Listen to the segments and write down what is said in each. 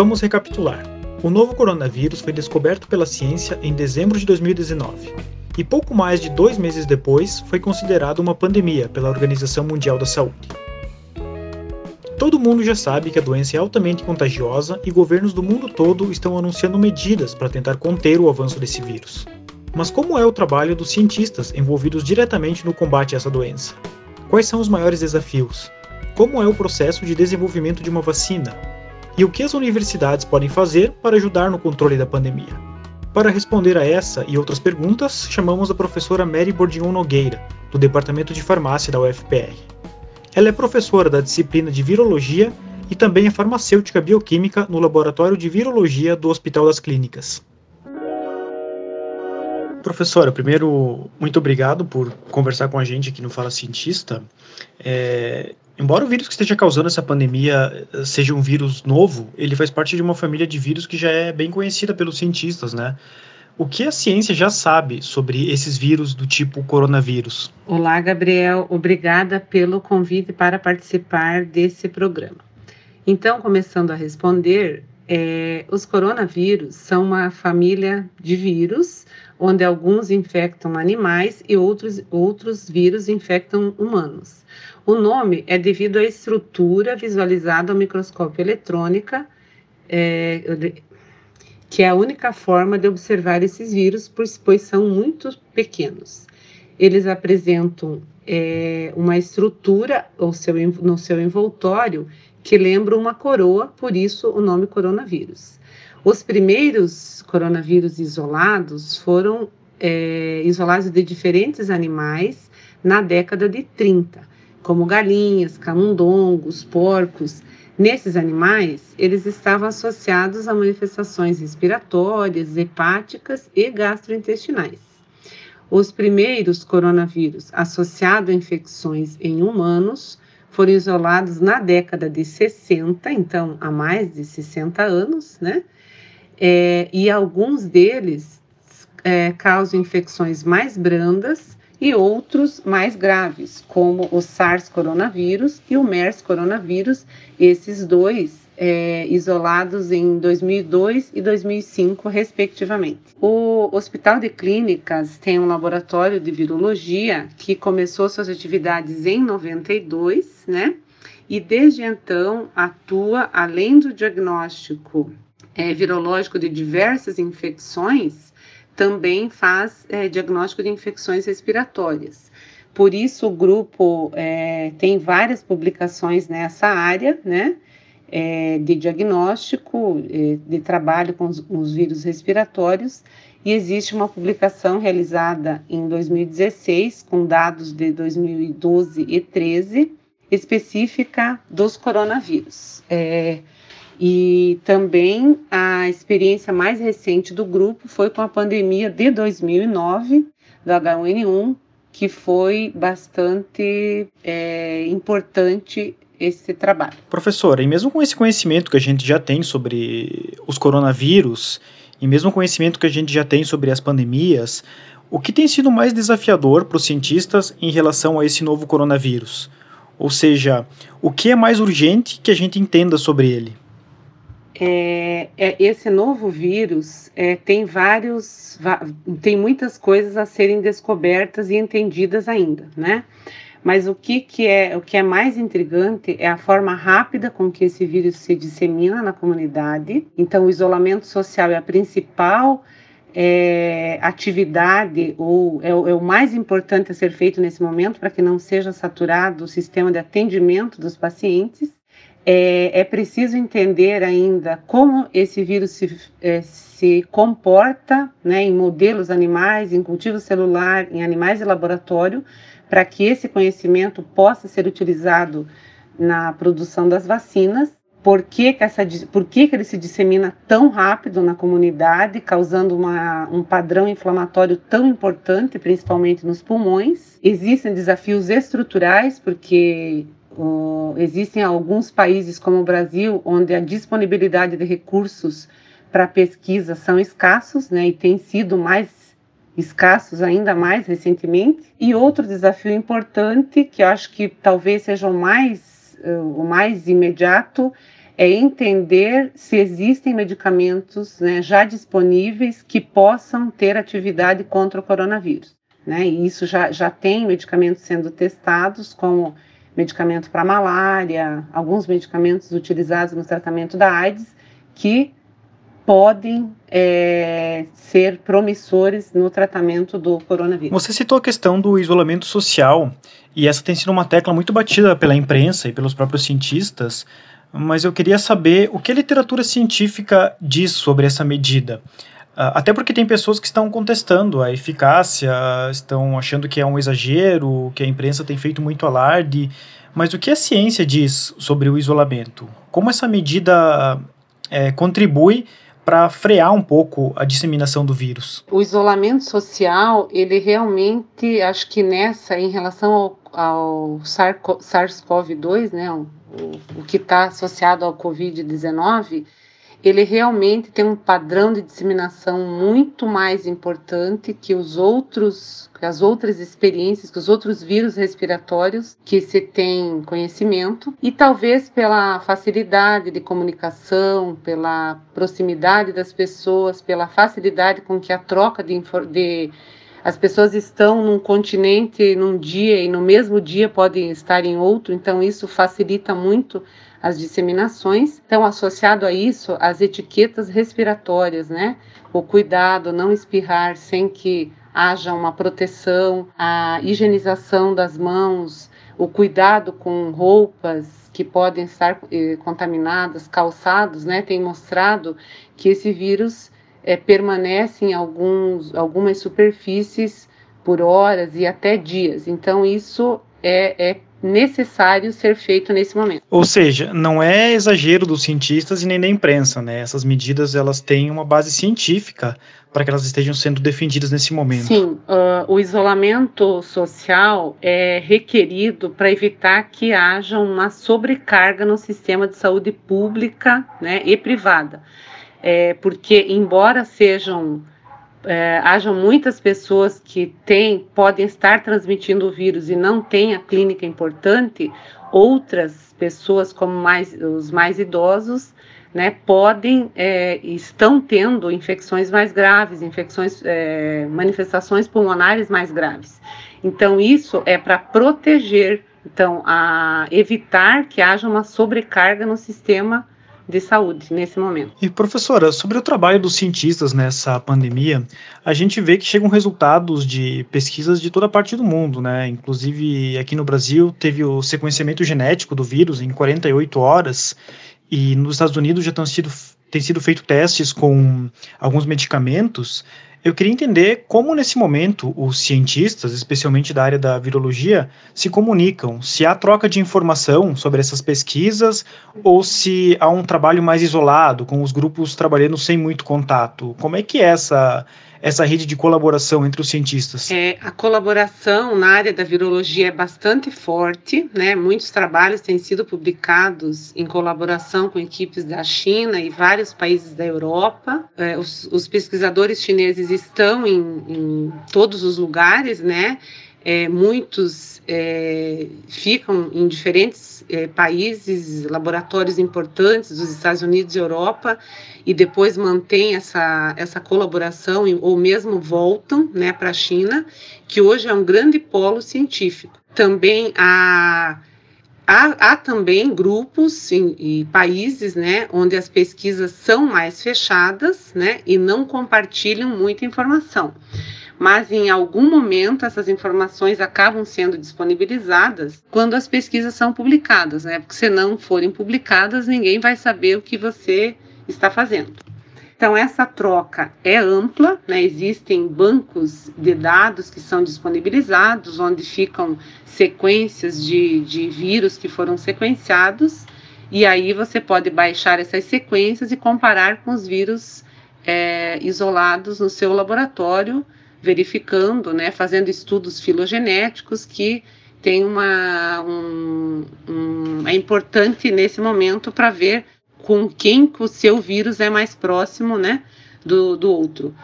Vamos recapitular. O novo coronavírus foi descoberto pela ciência em dezembro de 2019 e pouco mais de dois meses depois foi considerado uma pandemia pela Organização Mundial da Saúde. Todo mundo já sabe que a doença é altamente contagiosa e governos do mundo todo estão anunciando medidas para tentar conter o avanço desse vírus. Mas como é o trabalho dos cientistas envolvidos diretamente no combate a essa doença? Quais são os maiores desafios? Como é o processo de desenvolvimento de uma vacina? E o que as universidades podem fazer para ajudar no controle da pandemia? Para responder a essa e outras perguntas, chamamos a professora Mary Bordion Nogueira, do Departamento de Farmácia da UFPR. Ela é professora da disciplina de Virologia e também é farmacêutica bioquímica no Laboratório de Virologia do Hospital das Clínicas. Professora, primeiro, muito obrigado por conversar com a gente aqui no Fala Cientista. É, Embora o vírus que esteja causando essa pandemia eh, seja um vírus novo, ele faz parte de uma família de vírus que já é bem conhecida pelos cientistas, né? O que a ciência já sabe sobre esses vírus do tipo coronavírus? Olá, Gabriel. Obrigada pelo convite para participar desse programa. Então, começando a responder, é, os coronavírus são uma família de vírus, onde alguns infectam animais e outros, outros vírus infectam humanos. O nome é devido à estrutura visualizada ao microscópio eletrônica, é, que é a única forma de observar esses vírus, pois são muito pequenos. Eles apresentam é, uma estrutura seu, no seu envoltório que lembra uma coroa, por isso o nome coronavírus. Os primeiros coronavírus isolados foram é, isolados de diferentes animais na década de 30 como galinhas, camundongos, porcos. Nesses animais, eles estavam associados a manifestações respiratórias, hepáticas e gastrointestinais. Os primeiros coronavírus associados a infecções em humanos foram isolados na década de 60, então há mais de 60 anos, né? É, e alguns deles é, causam infecções mais brandas e outros mais graves, como o SARS coronavírus e o MERS coronavírus, esses dois é, isolados em 2002 e 2005, respectivamente. O Hospital de Clínicas tem um laboratório de virologia que começou suas atividades em 92, né? E desde então atua, além do diagnóstico é, virológico de diversas infecções, também faz é, diagnóstico de infecções respiratórias. Por isso, o grupo é, tem várias publicações nessa área, né? É, de diagnóstico, é, de trabalho com os, os, vírus respiratórios, e existe uma publicação realizada em 2016, com dados de 2012 e 13, específica dos coronavírus. É, e também a experiência mais recente do grupo foi com a pandemia de 2009 do H1N1, que foi bastante é, importante esse trabalho. Professora, e mesmo com esse conhecimento que a gente já tem sobre os coronavírus, e mesmo conhecimento que a gente já tem sobre as pandemias, o que tem sido mais desafiador para os cientistas em relação a esse novo coronavírus? Ou seja, o que é mais urgente que a gente entenda sobre ele? É, é, esse novo vírus é, tem vários, tem muitas coisas a serem descobertas e entendidas ainda, né? Mas o que, que é o que é mais intrigante é a forma rápida com que esse vírus se dissemina na comunidade. Então, o isolamento social é a principal é, atividade ou é, é, o mais importante a ser feito nesse momento para que não seja saturado o sistema de atendimento dos pacientes é, é preciso entender ainda como esse vírus se, é, se comporta né, em modelos animais, em cultivo celular, em animais de laboratório, para que esse conhecimento possa ser utilizado na produção das vacinas. Por que, que, essa, por que, que ele se dissemina tão rápido na comunidade, causando uma, um padrão inflamatório tão importante, principalmente nos pulmões? Existem desafios estruturais, porque Uh, existem alguns países, como o Brasil, onde a disponibilidade de recursos para pesquisa são escassos, né, e tem sido mais escassos ainda mais recentemente. E outro desafio importante, que eu acho que talvez seja o mais, uh, o mais imediato, é entender se existem medicamentos né, já disponíveis que possam ter atividade contra o coronavírus. Né? E isso já, já tem medicamentos sendo testados, como medicamento para malária, alguns medicamentos utilizados no tratamento da AIDS, que podem é, ser promissores no tratamento do coronavírus. Você citou a questão do isolamento social, e essa tem sido uma tecla muito batida pela imprensa e pelos próprios cientistas, mas eu queria saber o que a literatura científica diz sobre essa medida. Ah, até porque tem pessoas que estão contestando a eficácia, estão achando que é um exagero, que a imprensa tem feito muito alarde. Mas o que a ciência diz sobre o isolamento? Como essa medida é, contribui para frear um pouco a disseminação do vírus? O isolamento social, ele realmente, acho que nessa, em relação ao, ao SARS-CoV-2, né, o, o que está associado ao Covid-19, ele realmente tem um padrão de disseminação muito mais importante que os outros, as outras experiências, que os outros vírus respiratórios que se tem conhecimento. E talvez pela facilidade de comunicação, pela proximidade das pessoas, pela facilidade com que a troca de, de as pessoas estão num continente num dia e no mesmo dia podem estar em outro, então isso facilita muito as disseminações. Então, associado a isso, as etiquetas respiratórias, né? O cuidado, não espirrar sem que haja uma proteção, a higienização das mãos, o cuidado com roupas que podem estar eh, contaminadas, calçados, né? Tem mostrado que esse vírus eh, permanece em alguns, algumas superfícies por horas e até dias. Então, isso é, é necessário ser feito nesse momento. Ou seja, não é exagero dos cientistas e nem da imprensa, né? Essas medidas elas têm uma base científica para que elas estejam sendo defendidas nesse momento. Sim, uh, o isolamento social é requerido para evitar que haja uma sobrecarga no sistema de saúde pública né, e privada. É, porque, embora sejam é, hajam muitas pessoas que têm, podem estar transmitindo o vírus e não têm a clínica importante, outras pessoas, como mais, os mais idosos, né, podem, é, estão tendo infecções mais graves, infecções, é, manifestações pulmonares mais graves. Então, isso é para proteger, então, a evitar que haja uma sobrecarga no sistema de saúde nesse momento. E professora, sobre o trabalho dos cientistas nessa pandemia, a gente vê que chegam resultados de pesquisas de toda parte do mundo, né? Inclusive aqui no Brasil teve o sequenciamento genético do vírus em 48 horas e nos Estados Unidos já estão sido tem sido feito testes com alguns medicamentos eu queria entender como, nesse momento, os cientistas, especialmente da área da virologia, se comunicam. Se há troca de informação sobre essas pesquisas ou se há um trabalho mais isolado, com os grupos trabalhando sem muito contato. Como é que é essa, essa rede de colaboração entre os cientistas? É, a colaboração na área da virologia é bastante forte, né? Muitos trabalhos têm sido publicados em colaboração com equipes da China e vários países da Europa. É, os, os, pesquisadores chineses estão em, em todos os lugares, né? É, muitos é, ficam em diferentes é, países, laboratórios importantes dos Estados Unidos e Europa, e depois mantêm essa, essa colaboração ou mesmo voltam né, para a China, que hoje é um grande polo científico. Também há, há, há também grupos e países né, onde as pesquisas são mais fechadas né, e não compartilham muita informação mas em algum momento essas informações acabam sendo disponibilizadas quando as pesquisas são publicadas, né? Porque se não forem publicadas, ninguém vai saber o que você está fazendo. Então, essa troca é ampla, né? existem bancos de dados que são disponibilizados, onde ficam sequências de, de vírus que foram sequenciados, e aí você pode baixar essas sequências e comparar com os vírus é, isolados no seu laboratório verificando, né, fazendo estudos filogenéticos que tem uma um, um, é importante nesse momento para ver com quem o seu vírus é mais próximo, né, do, do outro.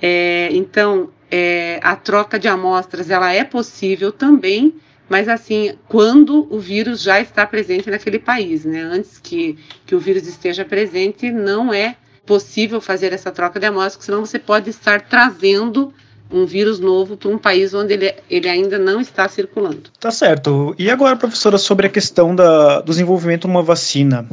É, então, é, a troca de amostras ela é possível também mas assim, quando o vírus já está presente naquele país, né? Antes que, que o vírus esteja presente, não é possível fazer essa troca de amostras, senão você pode estar trazendo um vírus novo para um país onde ele, ele ainda não está circulando. Tá certo. E agora, professora, sobre a questão da, do desenvolvimento de uma vacina.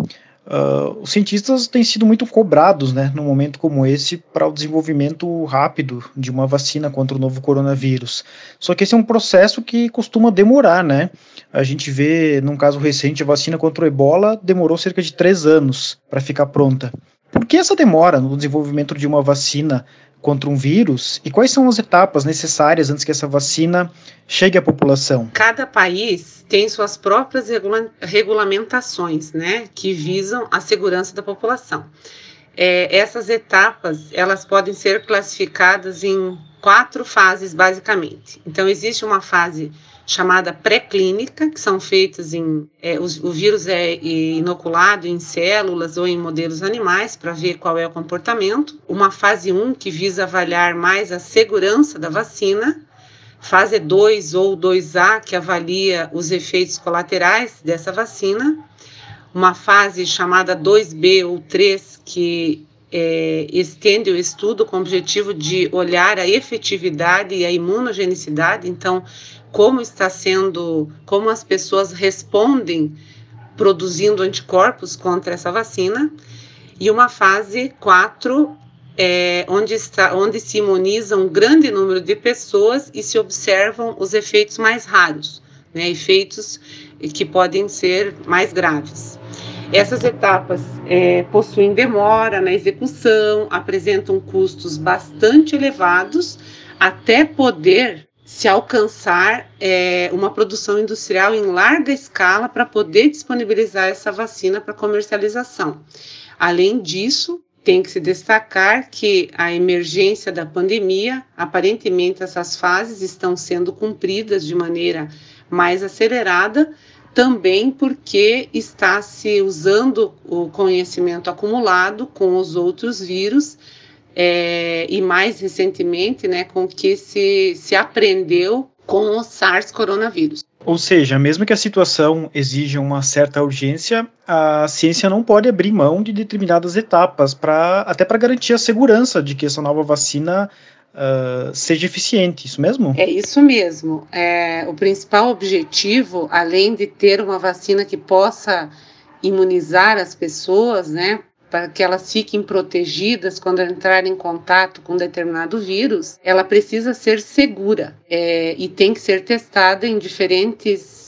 Uh, os cientistas têm sido muito cobrados, né, num momento como esse, para o desenvolvimento rápido de uma vacina contra o novo coronavírus. Só que esse é um processo que costuma demorar, né? A gente vê, num caso recente, a vacina contra o ebola demorou cerca de três anos para ficar pronta. Por que essa demora no desenvolvimento de uma vacina contra um vírus e quais são as etapas necessárias antes que essa vacina chegue à população? Cada país tem suas próprias regula regulamentações, né, que visam a segurança da população. É, essas etapas elas podem ser classificadas em quatro fases basicamente. Então existe uma fase chamada pré-clínica, que são feitas em. É, o, o, vírus é inoculado em células ou em modelos animais para ver qual é o comportamento. Uma fase 1, que visa avaliar mais a segurança da vacina. Fase 2 ou 2A, que avalia os efeitos colaterais dessa vacina. Uma fase chamada 2B ou 3, que é, estende o estudo com o objetivo de olhar a efetividade e a imunogenicidade. Então, como está sendo, como as pessoas respondem produzindo anticorpos contra essa vacina, e uma fase 4, é, onde, está, onde se imuniza um grande número de pessoas e se observam os efeitos mais raros, né, efeitos que podem ser mais graves. Essas etapas é, possuem demora na execução, apresentam custos bastante elevados até poder se alcançar é, uma produção industrial em larga escala para poder disponibilizar essa vacina para comercialização. Além disso, tem que se destacar que a emergência da pandemia, aparentemente essas fases estão sendo cumpridas de maneira mais acelerada, também porque está se usando o conhecimento acumulado com os outros vírus é, e mais recentemente, né, com que se, se aprendeu com o SARS coronavírus. Ou seja, mesmo que a situação exija uma certa urgência, a ciência não pode abrir mão de determinadas etapas para até para garantir a segurança de que essa nova vacina uh, seja eficiente, isso mesmo? É isso mesmo. É, o principal objetivo, além de ter uma vacina que possa imunizar as pessoas, né, para que elas fiquem protegidas quando entrarem em contato com determinado vírus, ela precisa ser segura é, e tem que ser testada em diferentes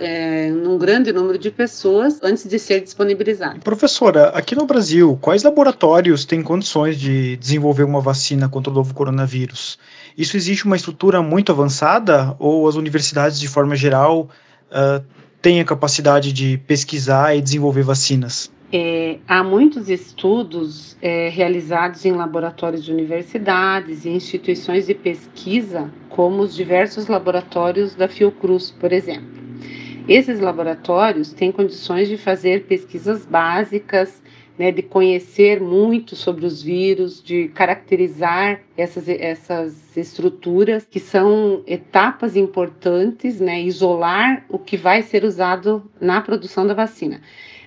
é, num grande número de pessoas antes de ser disponibilizada. Professora, aqui no Brasil, quais laboratórios têm condições de desenvolver uma vacina contra o novo coronavírus? Isso existe uma estrutura muito avançada ou as universidades, de forma geral, uh, têm a capacidade de pesquisar e desenvolver vacinas? É, há muitos estudos é, realizados em laboratórios de universidades e instituições de pesquisa, como os diversos laboratórios da Fiocruz, por exemplo. Esses laboratórios têm condições de fazer pesquisas básicas, né, de conhecer muito sobre os vírus, de caracterizar essas, essas estruturas, que são etapas importantes, né, isolar o que vai ser usado na produção da vacina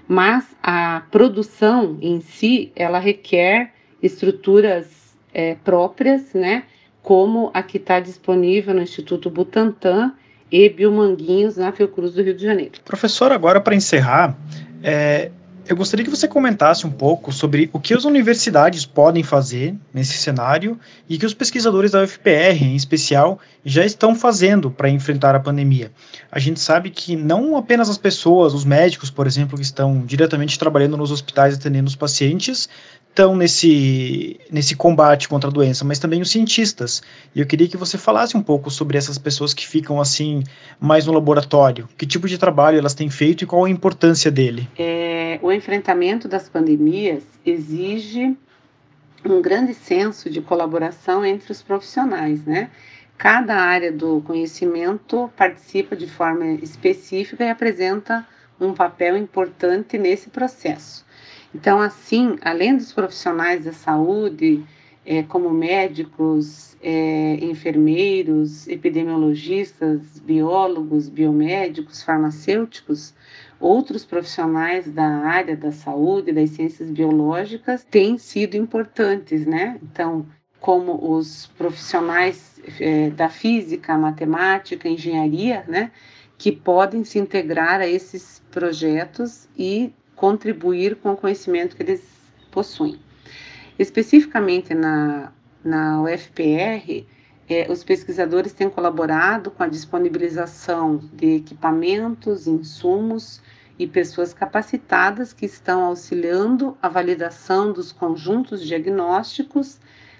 mas a produção em si ela requer estruturas é, próprias, né, como a que está disponível no Instituto Butantan e Biomanguinhos na Fiocruz do Rio de Janeiro. Professor, agora para encerrar, é, eu gostaria que você comentasse um pouco sobre o que as universidades podem fazer nesse cenário e que os pesquisadores da UFPR, em especial, já estão fazendo para enfrentar a pandemia. A gente sabe que não apenas as pessoas, os médicos, por exemplo, que estão diretamente trabalhando nos hospitais atendendo os pacientes, estão nesse, nesse combate contra a doença, mas também os cientistas. E eu queria que você falasse um pouco sobre essas pessoas que ficam assim mais no laboratório. Que tipo de trabalho elas têm feito e qual a importância dele? É, o enfrentamento das pandemias exige um grande senso de colaboração entre os profissionais, né? Cada área do conhecimento participa de forma específica e apresenta um papel importante nesse processo. Então, assim, além dos profissionais da saúde, é, como médicos, é, enfermeiros, epidemiologistas, biólogos, biomédicos, farmacêuticos, outros profissionais da área da saúde, das ciências biológicas, têm sido importantes, né? Então, como os profissionais é, da física, matemática, engenharia, né? Que podem se integrar a esses projetos e contribuir com o conhecimento que eles possuem. Especificamente na, na UFPR, é, os pesquisadores têm colaborado com a disponibilização de equipamentos, insumos e pessoas capacitadas que estão auxiliando a validação dos conjuntos diagnósticos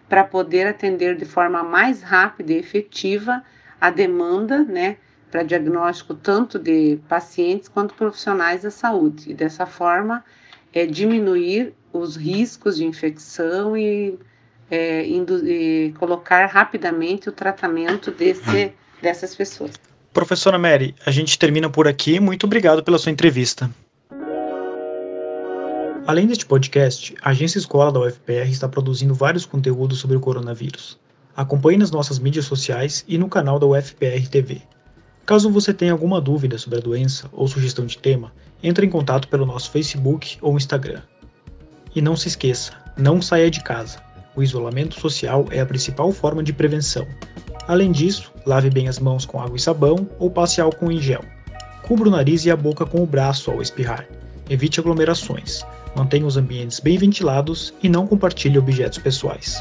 para poder atender de forma mais rápida e efetiva a demanda, né, para diagnóstico tanto de pacientes quanto profissionais da saúde. E dessa forma, é diminuir os riscos de infecção e, é, e colocar rapidamente o tratamento desse, dessas pessoas. Professora Mary, a gente termina por aqui. Muito obrigado pela sua entrevista. Além deste podcast, a Agência Escola da UFPR está produzindo vários conteúdos sobre o coronavírus. Acompanhe nas nossas mídias sociais e no canal da UFPR TV. Caso você tenha alguma dúvida sobre a doença ou sugestão de tema, entre em contato pelo nosso Facebook ou Instagram. E não se esqueça, não saia de casa. O isolamento social é a principal forma de prevenção. Além disso, lave bem as mãos com água e sabão ou passe álcool em gel. Cubra o nariz e a boca com o braço ao espirrar. Evite aglomerações. Mantenha os ambientes bem ventilados e não compartilhe objetos pessoais.